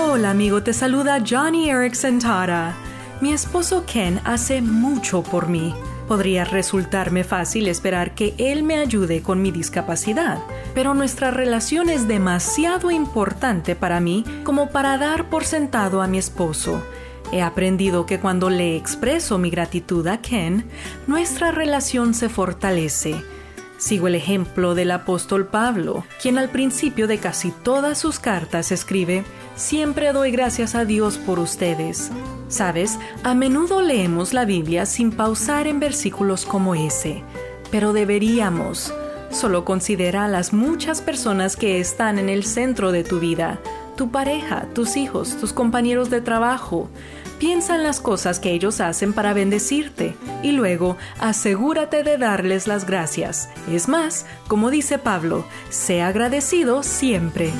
Hola amigo, te saluda Johnny Erickson Tara. Mi esposo Ken hace mucho por mí. Podría resultarme fácil esperar que él me ayude con mi discapacidad, pero nuestra relación es demasiado importante para mí como para dar por sentado a mi esposo. He aprendido que cuando le expreso mi gratitud a Ken, nuestra relación se fortalece. Sigo el ejemplo del apóstol Pablo, quien al principio de casi todas sus cartas escribe, Siempre doy gracias a Dios por ustedes. Sabes, a menudo leemos la Biblia sin pausar en versículos como ese, pero deberíamos. Solo considera las muchas personas que están en el centro de tu vida, tu pareja, tus hijos, tus compañeros de trabajo. Piensa en las cosas que ellos hacen para bendecirte y luego asegúrate de darles las gracias. Es más, como dice Pablo, sé agradecido siempre.